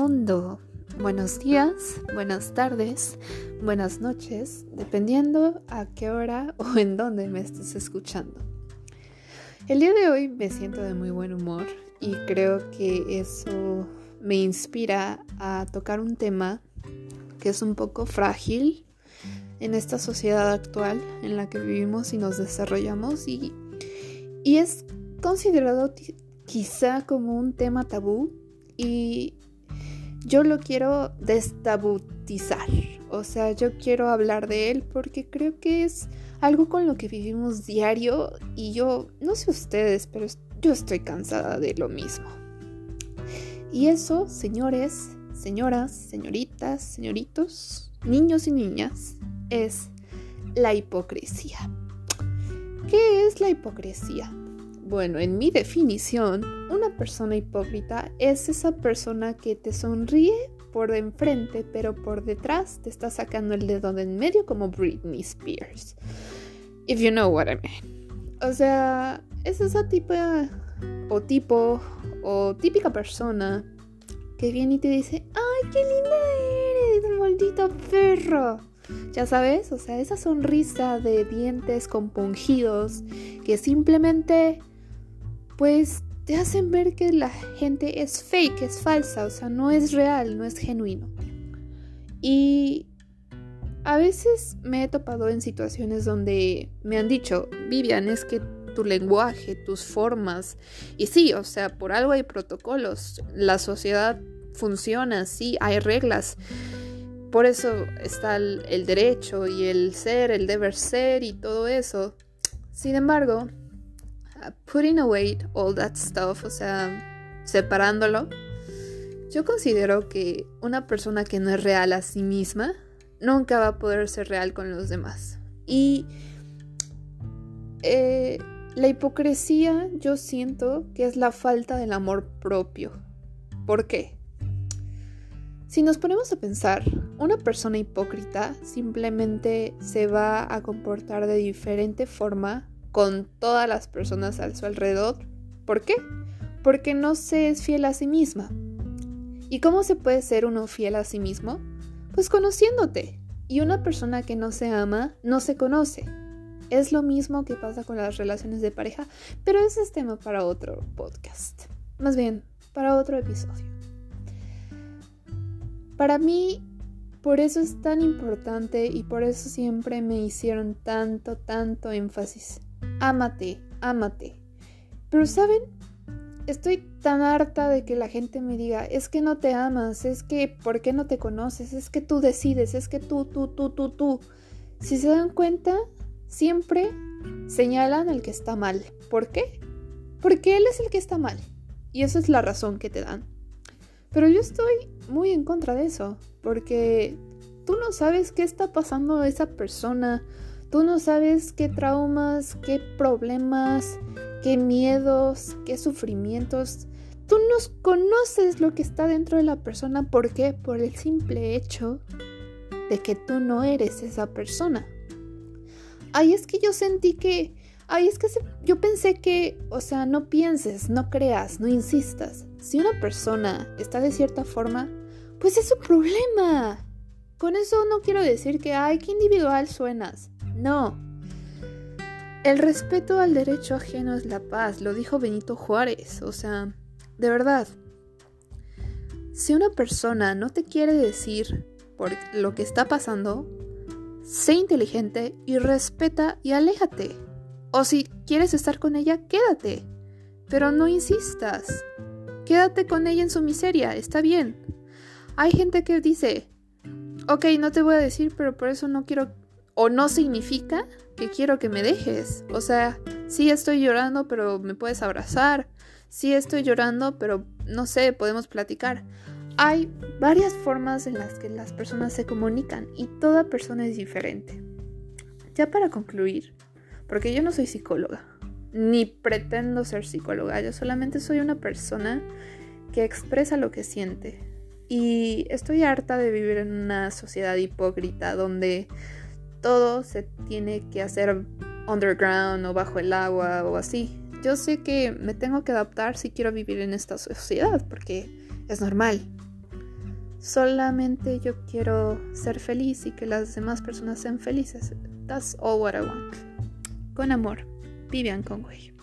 mundo. Buenos días, buenas tardes, buenas noches, dependiendo a qué hora o en dónde me estés escuchando. El día de hoy me siento de muy buen humor y creo que eso me inspira a tocar un tema que es un poco frágil en esta sociedad actual en la que vivimos y nos desarrollamos y, y es considerado quizá como un tema tabú y yo lo quiero destabutizar. O sea, yo quiero hablar de él porque creo que es algo con lo que vivimos diario y yo, no sé ustedes, pero yo estoy cansada de lo mismo. Y eso, señores, señoras, señoritas, señoritos, niños y niñas, es la hipocresía. ¿Qué es la hipocresía? Bueno, en mi definición, una persona hipócrita es esa persona que te sonríe por enfrente, pero por detrás te está sacando el dedo de en medio como Britney Spears. If you know what I mean. O sea, es esa tipo o tipo o típica persona que viene y te dice, ¡ay, qué linda eres, maldito perro! Ya sabes, o sea, esa sonrisa de dientes compungidos que simplemente pues te hacen ver que la gente es fake, es falsa, o sea, no es real, no es genuino. Y a veces me he topado en situaciones donde me han dicho, Vivian, es que tu lenguaje, tus formas, y sí, o sea, por algo hay protocolos, la sociedad funciona, sí, hay reglas. Por eso está el, el derecho y el ser, el deber ser y todo eso. Sin embargo, putting away all that stuff, o sea, separándolo, yo considero que una persona que no es real a sí misma nunca va a poder ser real con los demás. Y eh, la hipocresía yo siento que es la falta del amor propio. ¿Por qué? Si nos ponemos a pensar, una persona hipócrita simplemente se va a comportar de diferente forma con todas las personas a su alrededor. ¿Por qué? Porque no se es fiel a sí misma. ¿Y cómo se puede ser uno fiel a sí mismo? Pues conociéndote. Y una persona que no se ama no se conoce. Es lo mismo que pasa con las relaciones de pareja, pero ese es tema para otro podcast. Más bien, para otro episodio. Para mí, por eso es tan importante y por eso siempre me hicieron tanto, tanto énfasis ámate, ámate. Pero ¿saben? Estoy tan harta de que la gente me diga, es que no te amas, es que ¿por qué no te conoces? Es que tú decides, es que tú, tú, tú, tú, tú. Si se dan cuenta, siempre señalan al que está mal. ¿Por qué? Porque él es el que está mal. Y esa es la razón que te dan. Pero yo estoy muy en contra de eso, porque tú no sabes qué está pasando a esa persona, Tú no sabes qué traumas, qué problemas, qué miedos, qué sufrimientos. Tú no conoces lo que está dentro de la persona. ¿Por qué? Por el simple hecho de que tú no eres esa persona. Ay, es que yo sentí que... Ay, es que yo pensé que... O sea, no pienses, no creas, no insistas. Si una persona está de cierta forma, pues es su problema. Con eso no quiero decir que, ay, qué individual suenas. No. El respeto al derecho ajeno es la paz, lo dijo Benito Juárez. O sea, de verdad. Si una persona no te quiere decir por lo que está pasando, sé inteligente y respeta y aléjate. O si quieres estar con ella, quédate. Pero no insistas. Quédate con ella en su miseria, está bien. Hay gente que dice, ok, no te voy a decir, pero por eso no quiero o no significa que quiero que me dejes. O sea, sí estoy llorando, pero me puedes abrazar. Sí estoy llorando, pero no sé, podemos platicar. Hay varias formas en las que las personas se comunican y toda persona es diferente. Ya para concluir, porque yo no soy psicóloga, ni pretendo ser psicóloga, yo solamente soy una persona que expresa lo que siente. Y estoy harta de vivir en una sociedad hipócrita donde todo se tiene que hacer underground o bajo el agua o así. Yo sé que me tengo que adaptar si quiero vivir en esta sociedad porque es normal. Solamente yo quiero ser feliz y que las demás personas sean felices. That's all what I want. Con amor, Vivian Conway.